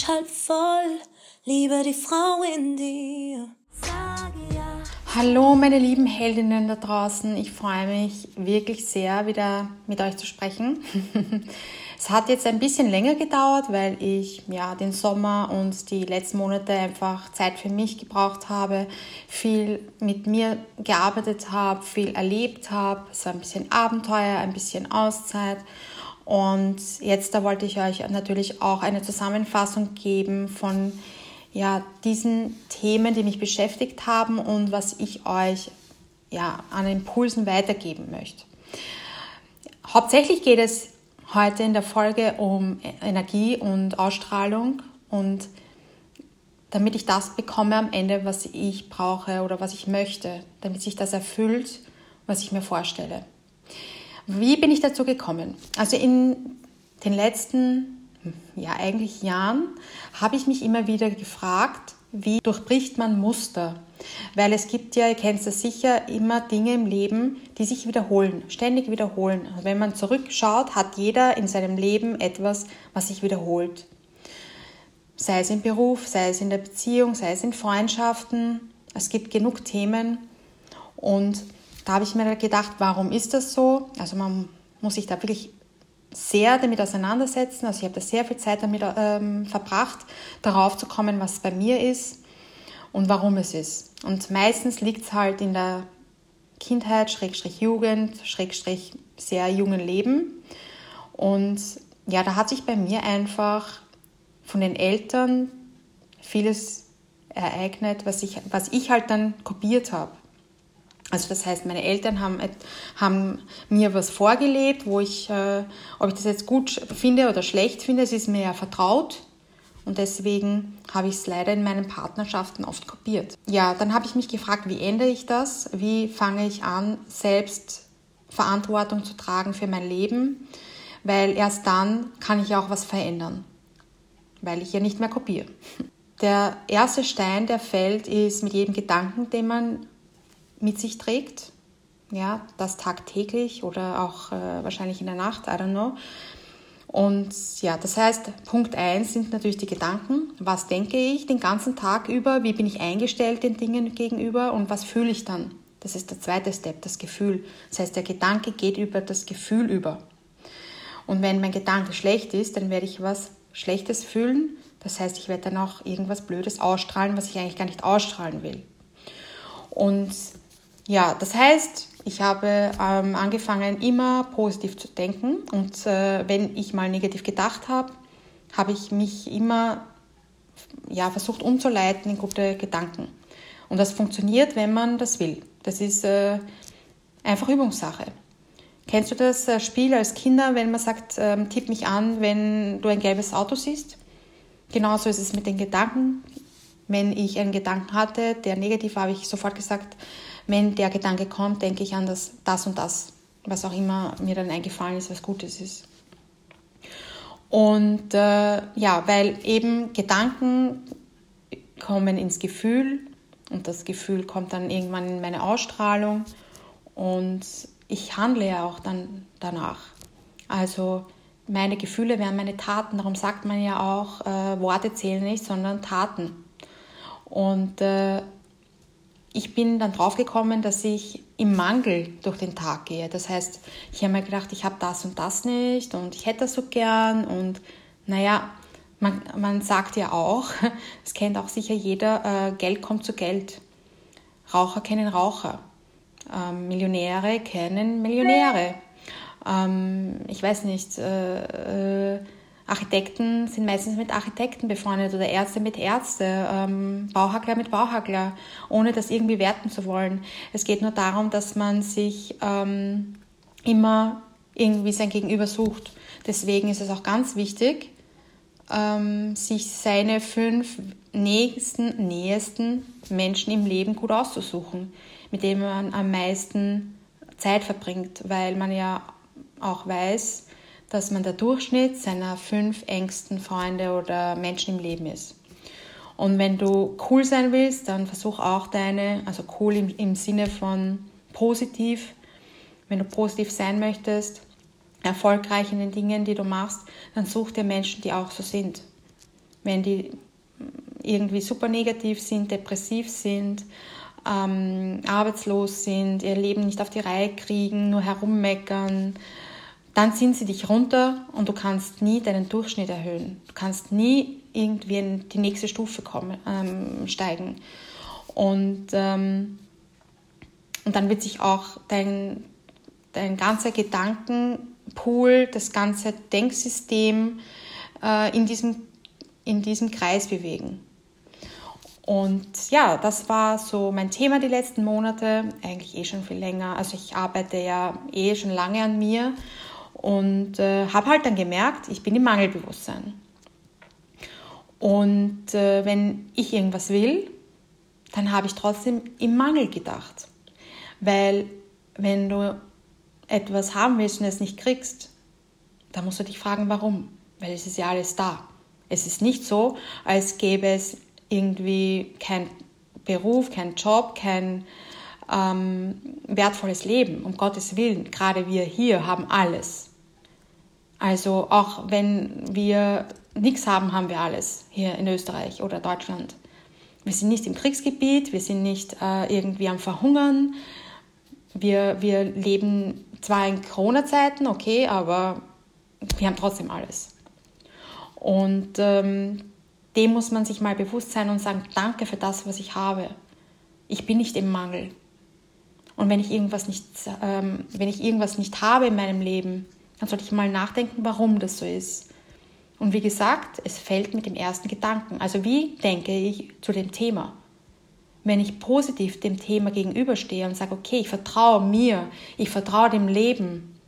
ich halb voll, liebe die Frau in dir. Hallo meine lieben Heldinnen da draußen, ich freue mich wirklich sehr, wieder mit euch zu sprechen. Es hat jetzt ein bisschen länger gedauert, weil ich ja den Sommer und die letzten Monate einfach Zeit für mich gebraucht habe, viel mit mir gearbeitet habe, viel erlebt habe. Es war ein bisschen Abenteuer, ein bisschen Auszeit. Und jetzt da wollte ich euch natürlich auch eine Zusammenfassung geben von ja, diesen Themen, die mich beschäftigt haben und was ich euch ja, an Impulsen weitergeben möchte. Hauptsächlich geht es heute in der Folge um Energie und Ausstrahlung und damit ich das bekomme am Ende, was ich brauche oder was ich möchte, damit sich das erfüllt, was ich mir vorstelle. Wie bin ich dazu gekommen? Also in den letzten, ja eigentlich Jahren, habe ich mich immer wieder gefragt, wie durchbricht man Muster? Weil es gibt ja, ihr kennt es sicher, immer Dinge im Leben, die sich wiederholen, ständig wiederholen. Also wenn man zurückschaut, hat jeder in seinem Leben etwas, was sich wiederholt. Sei es im Beruf, sei es in der Beziehung, sei es in Freundschaften. Es gibt genug Themen. Und da habe ich mir gedacht, warum ist das so? Also man muss sich da wirklich sehr damit auseinandersetzen. Also ich habe da sehr viel Zeit damit ähm, verbracht, darauf zu kommen, was bei mir ist und warum es ist. Und meistens liegt es halt in der Kindheit, Schrägstrich Jugend, Schrägstrich sehr jungen Leben. Und ja, da hat sich bei mir einfach von den Eltern vieles ereignet, was ich, was ich halt dann kopiert habe. Also das heißt, meine Eltern haben, haben mir was vorgelebt, wo ich, äh, ob ich das jetzt gut finde oder schlecht finde, es ist mir ja vertraut. Und deswegen habe ich es leider in meinen Partnerschaften oft kopiert. Ja, dann habe ich mich gefragt, wie ändere ich das? Wie fange ich an, selbst Verantwortung zu tragen für mein Leben? Weil erst dann kann ich auch was verändern, weil ich ja nicht mehr kopiere. Der erste Stein, der fällt, ist mit jedem Gedanken, den man mit sich trägt. Ja, das tagtäglich oder auch äh, wahrscheinlich in der Nacht, I don't know. Und ja, das heißt, Punkt 1 sind natürlich die Gedanken. Was denke ich den ganzen Tag über? Wie bin ich eingestellt den Dingen gegenüber? Und was fühle ich dann? Das ist der zweite Step, das Gefühl. Das heißt, der Gedanke geht über das Gefühl über. Und wenn mein Gedanke schlecht ist, dann werde ich was Schlechtes fühlen. Das heißt, ich werde dann auch irgendwas Blödes ausstrahlen, was ich eigentlich gar nicht ausstrahlen will. Und ja, das heißt, ich habe ähm, angefangen, immer positiv zu denken. Und äh, wenn ich mal negativ gedacht habe, habe ich mich immer ja, versucht umzuleiten in gute Gedanken. Und das funktioniert, wenn man das will. Das ist äh, einfach Übungssache. Kennst du das äh, Spiel als Kinder, wenn man sagt, ähm, tipp mich an, wenn du ein gelbes Auto siehst? Genauso ist es mit den Gedanken. Wenn ich einen Gedanken hatte, der negativ war, habe ich sofort gesagt, wenn der Gedanke kommt, denke ich an das, das und das, was auch immer mir dann eingefallen ist, was Gutes ist. Und äh, ja, weil eben Gedanken kommen ins Gefühl und das Gefühl kommt dann irgendwann in meine Ausstrahlung und ich handle ja auch dann danach. Also meine Gefühle wären meine Taten, darum sagt man ja auch, äh, Worte zählen nicht, sondern Taten. Und äh, ich bin dann draufgekommen, dass ich im Mangel durch den Tag gehe. Das heißt, ich habe mir gedacht, ich habe das und das nicht und ich hätte das so gern und naja, man, man sagt ja auch, das kennt auch sicher jeder, äh, Geld kommt zu Geld. Raucher kennen Raucher. Ähm, Millionäre kennen Millionäre. Ähm, ich weiß nicht, äh, äh, Architekten sind meistens mit Architekten befreundet oder Ärzte mit Ärzte, ähm, Bauhackler mit Bauhackler, ohne das irgendwie werten zu wollen. Es geht nur darum, dass man sich ähm, immer irgendwie sein Gegenüber sucht. Deswegen ist es auch ganz wichtig, ähm, sich seine fünf nächsten, nähesten Menschen im Leben gut auszusuchen, mit denen man am meisten Zeit verbringt, weil man ja auch weiß, dass man der Durchschnitt seiner fünf engsten Freunde oder Menschen im Leben ist. Und wenn du cool sein willst, dann versuch auch deine, also cool im, im Sinne von positiv, wenn du positiv sein möchtest, erfolgreich in den Dingen, die du machst, dann such dir Menschen, die auch so sind. wenn die irgendwie super negativ sind, depressiv sind, ähm, arbeitslos sind, ihr Leben nicht auf die Reihe kriegen, nur herummeckern, dann ziehen sie dich runter und du kannst nie deinen Durchschnitt erhöhen. Du kannst nie irgendwie in die nächste Stufe kommen, ähm, steigen. Und, ähm, und dann wird sich auch dein, dein ganzer Gedankenpool, das ganze Denksystem äh, in, diesem, in diesem Kreis bewegen. Und ja, das war so mein Thema die letzten Monate, eigentlich eh schon viel länger. Also ich arbeite ja eh schon lange an mir und äh, habe halt dann gemerkt, ich bin im Mangelbewusstsein. Und äh, wenn ich irgendwas will, dann habe ich trotzdem im Mangel gedacht. Weil wenn du etwas haben willst und es nicht kriegst, dann musst du dich fragen, warum. Weil es ist ja alles da. Es ist nicht so, als gäbe es irgendwie kein Beruf, kein Job, kein ähm, wertvolles Leben. Um Gottes Willen, gerade wir hier haben alles. Also auch wenn wir nichts haben, haben wir alles hier in Österreich oder Deutschland. Wir sind nicht im Kriegsgebiet, wir sind nicht äh, irgendwie am Verhungern. Wir, wir leben zwar in Corona-Zeiten, okay, aber wir haben trotzdem alles. Und ähm, dem muss man sich mal bewusst sein und sagen, danke für das, was ich habe. Ich bin nicht im Mangel. Und wenn ich irgendwas nicht, ähm, wenn ich irgendwas nicht habe in meinem Leben, dann sollte ich mal nachdenken, warum das so ist. Und wie gesagt, es fällt mit dem ersten Gedanken. Also wie denke ich zu dem Thema? Wenn ich positiv dem Thema gegenüberstehe und sage, okay, ich vertraue mir, ich vertraue dem Leben,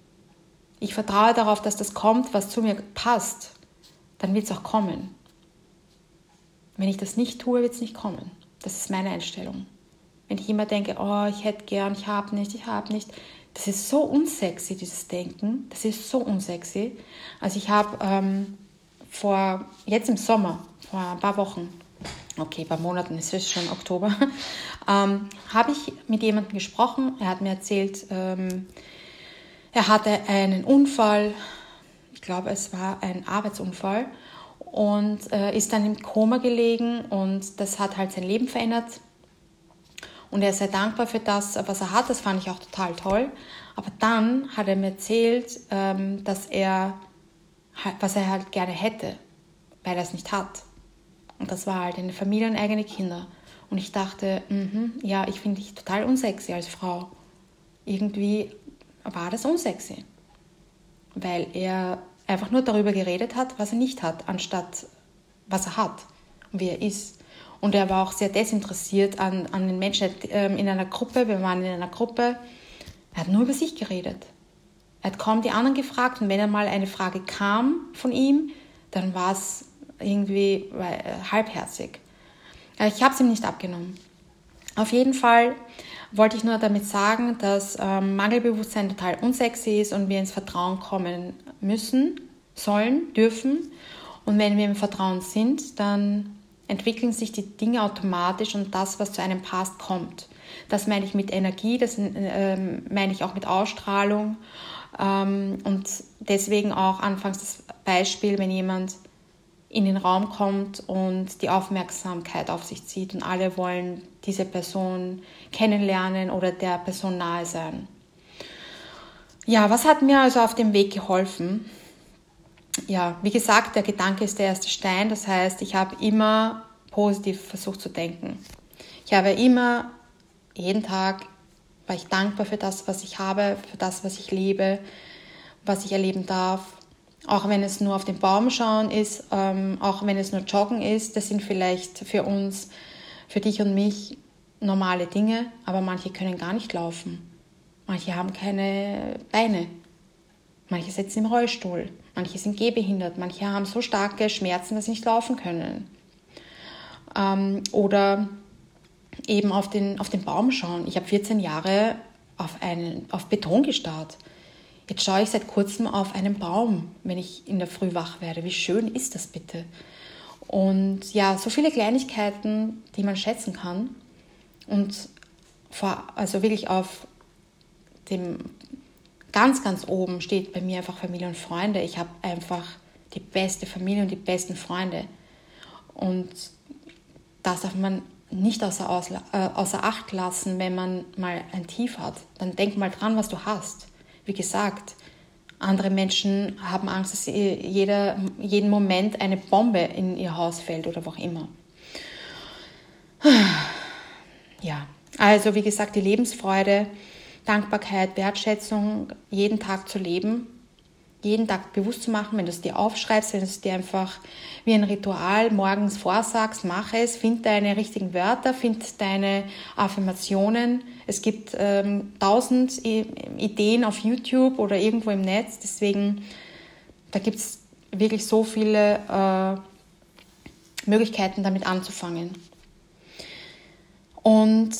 ich vertraue darauf, dass das kommt, was zu mir passt, dann wird es auch kommen. Wenn ich das nicht tue, wird es nicht kommen. Das ist meine Einstellung. Wenn ich immer denke, oh, ich hätte gern, ich habe nicht, ich habe nicht, das ist so unsexy, dieses Denken. Das ist so unsexy. Also ich habe ähm, vor, jetzt im Sommer, vor ein paar Wochen, okay, ein paar Monaten, es ist schon Oktober, ähm, habe ich mit jemandem gesprochen. Er hat mir erzählt, ähm, er hatte einen Unfall, ich glaube, es war ein Arbeitsunfall und äh, ist dann im Koma gelegen und das hat halt sein Leben verändert. Und er sehr dankbar für das, was er hat. Das fand ich auch total toll. Aber dann hat er mir erzählt, ähm, dass er, was er halt gerne hätte, weil er es nicht hat. Und das war halt eine Familie und eigene Kinder. Und ich dachte, mh, ja, ich finde dich total unsexy als Frau. Irgendwie war das unsexy. Weil er einfach nur darüber geredet hat, was er nicht hat, anstatt was er hat und wie er ist. Und er war auch sehr desinteressiert an, an den Menschen ähm, in einer Gruppe. Wir waren in einer Gruppe. Er hat nur über sich geredet. Er hat kaum die anderen gefragt und wenn einmal eine Frage kam von ihm, dann war es irgendwie äh, halbherzig. Äh, ich habe es ihm nicht abgenommen. Auf jeden Fall wollte ich nur damit sagen, dass ähm, Mangelbewusstsein total unsexy ist und wir ins Vertrauen kommen müssen, sollen, dürfen. Und wenn wir im Vertrauen sind, dann entwickeln sich die Dinge automatisch und das, was zu einem passt, kommt. Das meine ich mit Energie, das äh, meine ich auch mit Ausstrahlung. Ähm, und deswegen auch anfangs das Beispiel, wenn jemand in den Raum kommt und die Aufmerksamkeit auf sich zieht und alle wollen diese Person kennenlernen oder der Person nahe sein. Ja, was hat mir also auf dem Weg geholfen? Ja, wie gesagt, der Gedanke ist der erste Stein. Das heißt, ich habe immer positiv versucht zu denken. Ich habe immer, jeden Tag, war ich dankbar für das, was ich habe, für das, was ich lebe, was ich erleben darf. Auch wenn es nur auf den Baum schauen ist, ähm, auch wenn es nur Joggen ist, das sind vielleicht für uns, für dich und mich normale Dinge, aber manche können gar nicht laufen. Manche haben keine Beine. Manche sitzen im Rollstuhl. Manche sind gehbehindert. Manche haben so starke Schmerzen, dass sie nicht laufen können. Ähm, oder eben auf den, auf den Baum schauen. Ich habe 14 Jahre auf, einen, auf Beton gestarrt. Jetzt schaue ich seit kurzem auf einen Baum, wenn ich in der Früh wach werde. Wie schön ist das bitte? Und ja, so viele Kleinigkeiten, die man schätzen kann. Und vor, also wirklich auf dem ganz, ganz oben steht bei mir einfach Familie und Freunde. Ich habe einfach die beste Familie und die besten Freunde. Und das darf man nicht außer, äh, außer Acht lassen, wenn man mal ein Tief hat. Dann denk mal dran, was du hast. Wie gesagt, andere Menschen haben Angst, dass jeder, jeden Moment eine Bombe in ihr Haus fällt oder wo auch immer. Ja, also wie gesagt, die Lebensfreude, Dankbarkeit, Wertschätzung, jeden Tag zu leben, jeden Tag bewusst zu machen, wenn du es dir aufschreibst, wenn du es dir einfach wie ein Ritual morgens vorsagst, mach es, find deine richtigen Wörter, find deine Affirmationen. Es gibt ähm, tausend Ideen auf YouTube oder irgendwo im Netz, deswegen da gibt es wirklich so viele äh, Möglichkeiten, damit anzufangen. Und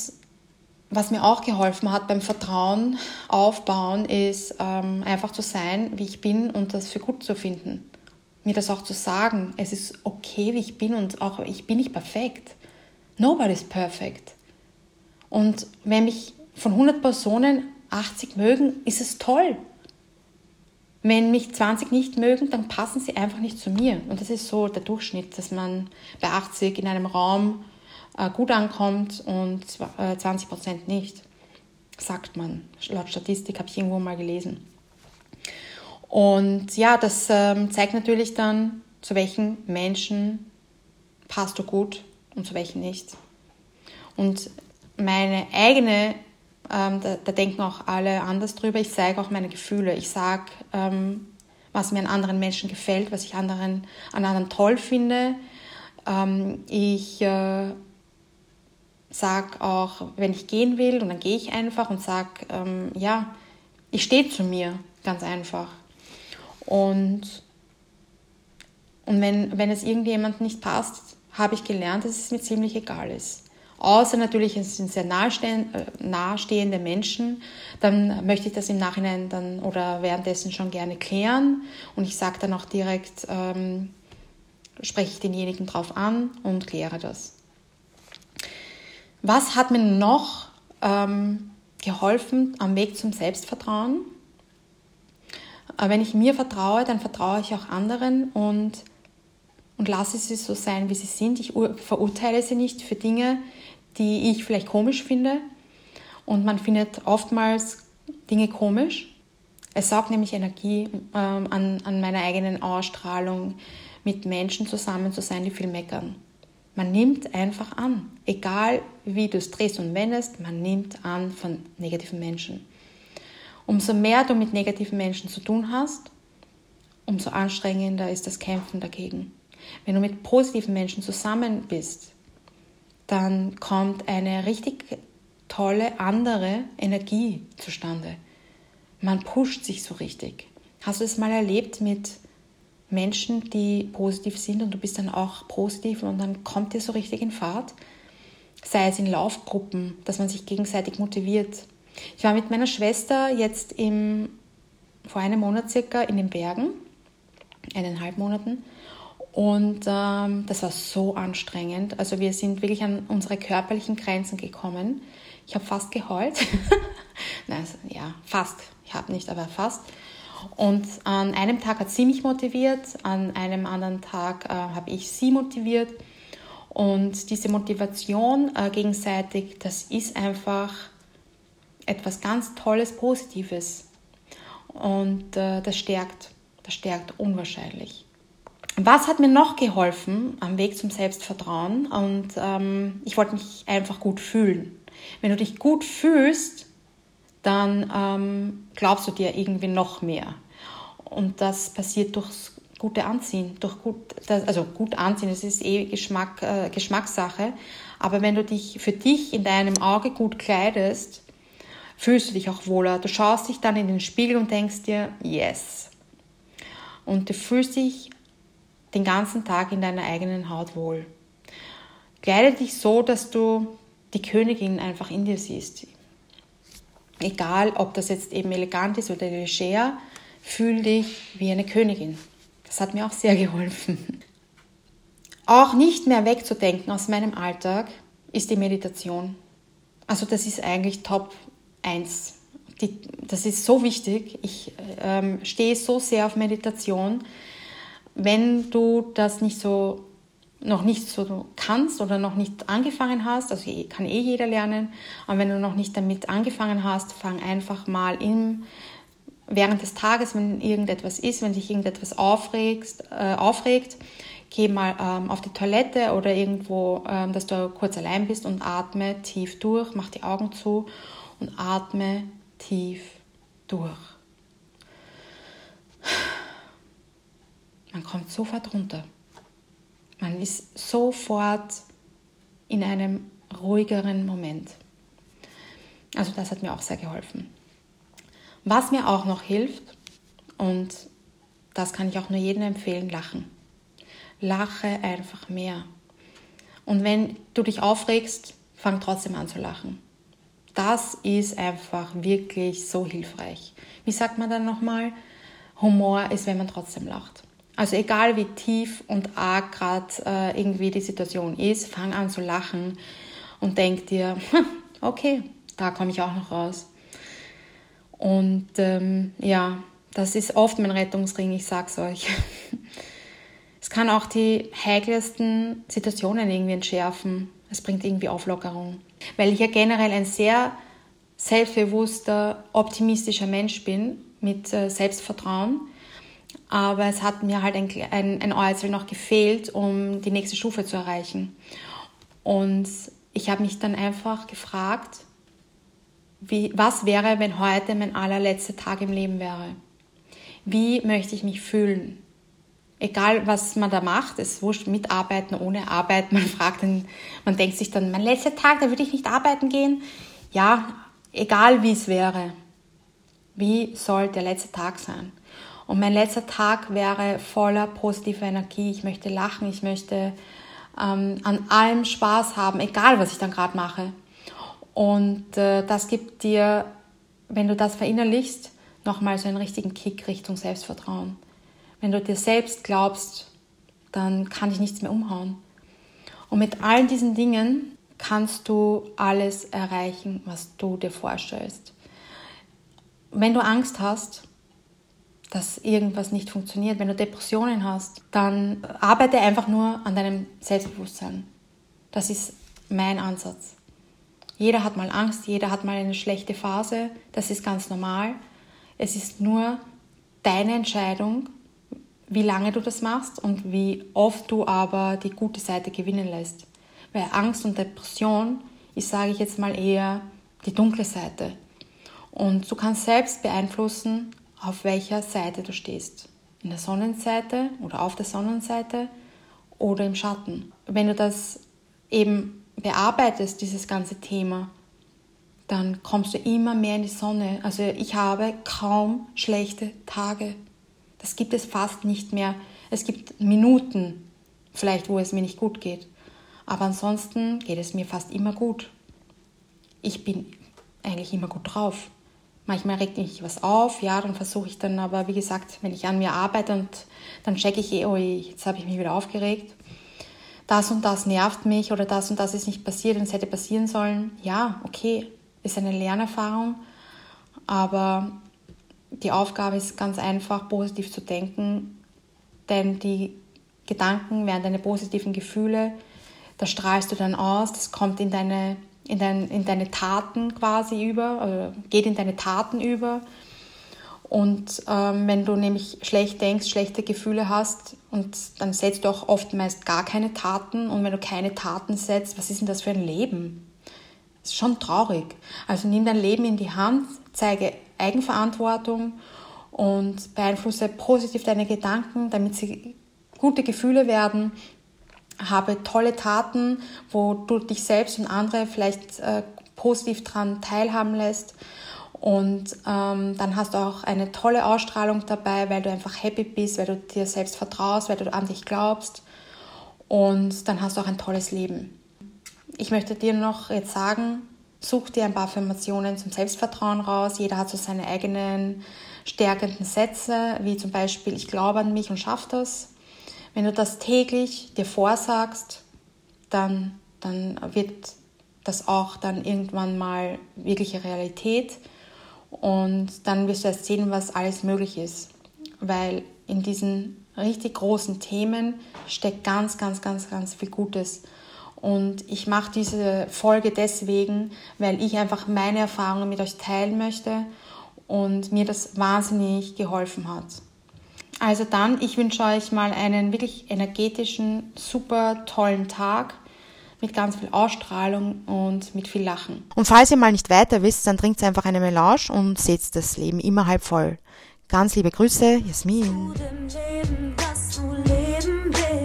was mir auch geholfen hat beim Vertrauen aufbauen, ist ähm, einfach zu sein, wie ich bin und das für gut zu finden. Mir das auch zu sagen, es ist okay, wie ich bin und auch ich bin nicht perfekt. Nobody is perfect. Und wenn mich von 100 Personen 80 mögen, ist es toll. Wenn mich 20 nicht mögen, dann passen sie einfach nicht zu mir. Und das ist so der Durchschnitt, dass man bei 80 in einem Raum gut ankommt und 20 äh, Prozent nicht, sagt man. Laut Statistik habe ich irgendwo mal gelesen. Und ja, das ähm, zeigt natürlich dann, zu welchen Menschen passt du gut und zu welchen nicht. Und meine eigene, ähm, da, da, denken auch alle anders drüber, ich zeige auch meine Gefühle. Ich sage, ähm, was mir an anderen Menschen gefällt, was ich anderen, an anderen toll finde. Ähm, ich äh, sag auch, wenn ich gehen will, und dann gehe ich einfach und sag, ähm, ja, ich stehe zu mir, ganz einfach. Und, und wenn, wenn es irgendjemand nicht passt, habe ich gelernt, dass es mir ziemlich egal ist. Außer natürlich, es sind sehr nahestehende, äh, nahestehende Menschen, dann möchte ich das im Nachhinein dann oder währenddessen schon gerne klären. Und ich sage dann auch direkt, ähm, spreche ich denjenigen drauf an und kläre das. Was hat mir noch ähm, geholfen am Weg zum Selbstvertrauen? Äh, wenn ich mir vertraue, dann vertraue ich auch anderen und, und lasse sie so sein, wie sie sind. Ich verurteile sie nicht für Dinge, die ich vielleicht komisch finde. Und man findet oftmals Dinge komisch. Es saugt nämlich Energie ähm, an, an meiner eigenen Ausstrahlung, mit Menschen zusammen zu sein, die viel meckern. Man nimmt einfach an, egal wie du es drehst und wendest, man nimmt an von negativen Menschen. Umso mehr du mit negativen Menschen zu tun hast, umso anstrengender ist das Kämpfen dagegen. Wenn du mit positiven Menschen zusammen bist, dann kommt eine richtig tolle andere Energie zustande. Man pusht sich so richtig. Hast du es mal erlebt mit Menschen, die positiv sind und du bist dann auch positiv und dann kommt dir so richtig in Fahrt. Sei es in Laufgruppen, dass man sich gegenseitig motiviert. Ich war mit meiner Schwester jetzt im, vor einem Monat circa in den Bergen, eineinhalb Monaten. Und ähm, das war so anstrengend. Also wir sind wirklich an unsere körperlichen Grenzen gekommen. Ich habe fast geheult. Also, ja, fast. Ich habe nicht, aber fast. Und an einem Tag hat sie mich motiviert, an einem anderen Tag äh, habe ich sie motiviert. Und diese Motivation äh, gegenseitig, das ist einfach etwas ganz Tolles, Positives. Und äh, das stärkt, das stärkt unwahrscheinlich. Was hat mir noch geholfen am Weg zum Selbstvertrauen? Und ähm, ich wollte mich einfach gut fühlen. Wenn du dich gut fühlst, dann ähm, glaubst du dir irgendwie noch mehr. Und das passiert durchs gute Anziehen, durch gut, also gut anziehen, das ist eh Geschmack, äh, Geschmackssache. Aber wenn du dich für dich in deinem Auge gut kleidest, fühlst du dich auch wohler. Du schaust dich dann in den Spiegel und denkst dir, yes. Und du fühlst dich den ganzen Tag in deiner eigenen Haut wohl. Kleide dich so, dass du die Königin einfach in dir siehst. Egal, ob das jetzt eben elegant ist oder leger, fühl dich wie eine Königin. Das hat mir auch sehr geholfen. Auch nicht mehr wegzudenken aus meinem Alltag ist die Meditation. Also das ist eigentlich Top 1. Die, das ist so wichtig. Ich ähm, stehe so sehr auf Meditation. Wenn du das nicht so noch nicht so kannst oder noch nicht angefangen hast, also kann eh jeder lernen, aber wenn du noch nicht damit angefangen hast, fang einfach mal im, während des Tages, wenn irgendetwas ist, wenn sich irgendetwas aufregst, äh, aufregt, geh mal ähm, auf die Toilette oder irgendwo, ähm, dass du kurz allein bist und atme tief durch, mach die Augen zu und atme tief durch. Man kommt sofort runter. Man ist sofort in einem ruhigeren Moment. Also das hat mir auch sehr geholfen. Was mir auch noch hilft, und das kann ich auch nur jedem empfehlen, lachen. Lache einfach mehr. Und wenn du dich aufregst, fang trotzdem an zu lachen. Das ist einfach wirklich so hilfreich. Wie sagt man dann nochmal? Humor ist, wenn man trotzdem lacht. Also egal wie tief und arg gerade äh, irgendwie die Situation ist, fang an zu lachen und denk dir, hm, okay, da komme ich auch noch raus. Und ähm, ja, das ist oft mein Rettungsring, ich sag's euch. es kann auch die heikelsten Situationen irgendwie entschärfen. Es bringt irgendwie Auflockerung. Weil ich ja generell ein sehr selbstbewusster, optimistischer Mensch bin mit äh, Selbstvertrauen aber es hat mir halt ein, ein, ein Äußerl noch gefehlt, um die nächste Stufe zu erreichen. Und ich habe mich dann einfach gefragt, wie, was wäre, wenn heute mein allerletzter Tag im Leben wäre? Wie möchte ich mich fühlen? Egal, was man da macht, es wurscht, mitarbeiten, ohne Arbeit. Man fragt dann, man denkt sich dann, mein letzter Tag, da würde ich nicht arbeiten gehen. Ja, egal wie es wäre. Wie soll der letzte Tag sein? Und mein letzter Tag wäre voller positiver Energie. Ich möchte lachen, ich möchte ähm, an allem Spaß haben, egal was ich dann gerade mache. Und äh, das gibt dir, wenn du das verinnerlichst, nochmal so einen richtigen Kick Richtung Selbstvertrauen. Wenn du dir selbst glaubst, dann kann dich nichts mehr umhauen. Und mit allen diesen Dingen kannst du alles erreichen, was du dir vorstellst. Wenn du Angst hast, dass irgendwas nicht funktioniert. Wenn du Depressionen hast, dann arbeite einfach nur an deinem Selbstbewusstsein. Das ist mein Ansatz. Jeder hat mal Angst, jeder hat mal eine schlechte Phase. Das ist ganz normal. Es ist nur deine Entscheidung, wie lange du das machst und wie oft du aber die gute Seite gewinnen lässt. Weil Angst und Depression ist, sage ich jetzt mal, eher die dunkle Seite. Und du kannst selbst beeinflussen, auf welcher Seite du stehst. In der Sonnenseite oder auf der Sonnenseite oder im Schatten. Wenn du das eben bearbeitest, dieses ganze Thema, dann kommst du immer mehr in die Sonne. Also ich habe kaum schlechte Tage. Das gibt es fast nicht mehr. Es gibt Minuten vielleicht, wo es mir nicht gut geht. Aber ansonsten geht es mir fast immer gut. Ich bin eigentlich immer gut drauf. Manchmal regt mich was auf, ja, dann versuche ich dann aber, wie gesagt, wenn ich an mir arbeite und dann checke ich eh, oh, jetzt habe ich mich wieder aufgeregt. Das und das nervt mich oder das und das ist nicht passiert und es hätte passieren sollen. Ja, okay, ist eine Lernerfahrung, aber die Aufgabe ist ganz einfach, positiv zu denken, denn die Gedanken werden deine positiven Gefühle, das strahlst du dann aus, das kommt in deine in, dein, in deine Taten quasi über, geht in deine Taten über. Und ähm, wenn du nämlich schlecht denkst, schlechte Gefühle hast, und dann setzt du auch oft meist gar keine Taten. Und wenn du keine Taten setzt, was ist denn das für ein Leben? Das ist schon traurig. Also nimm dein Leben in die Hand, zeige Eigenverantwortung und beeinflusse positiv deine Gedanken, damit sie gute Gefühle werden habe tolle Taten, wo du dich selbst und andere vielleicht äh, positiv daran teilhaben lässt. Und ähm, dann hast du auch eine tolle Ausstrahlung dabei, weil du einfach happy bist, weil du dir selbst vertraust, weil du an dich glaubst. Und dann hast du auch ein tolles Leben. Ich möchte dir noch jetzt sagen, such dir ein paar Affirmationen zum Selbstvertrauen raus. Jeder hat so seine eigenen stärkenden Sätze, wie zum Beispiel, ich glaube an mich und schaffe das. Wenn du das täglich dir vorsagst, dann, dann wird das auch dann irgendwann mal wirkliche Realität und dann wirst du erst sehen, was alles möglich ist. weil in diesen richtig großen Themen steckt ganz, ganz, ganz, ganz viel Gutes. Und ich mache diese Folge deswegen, weil ich einfach meine Erfahrungen mit euch teilen möchte und mir das wahnsinnig geholfen hat. Also dann, ich wünsche euch mal einen wirklich energetischen, super tollen Tag mit ganz viel Ausstrahlung und mit viel Lachen. Und falls ihr mal nicht weiter wisst, dann trinkt einfach eine Melange und seht das Leben immer halb voll. Ganz liebe Grüße, Jasmin.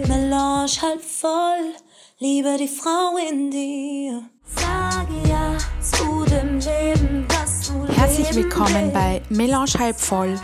Melange halb voll, liebe die Frau in dir. Sage ja zu dem Leben, das du Herzlich willkommen bei Melange halb voll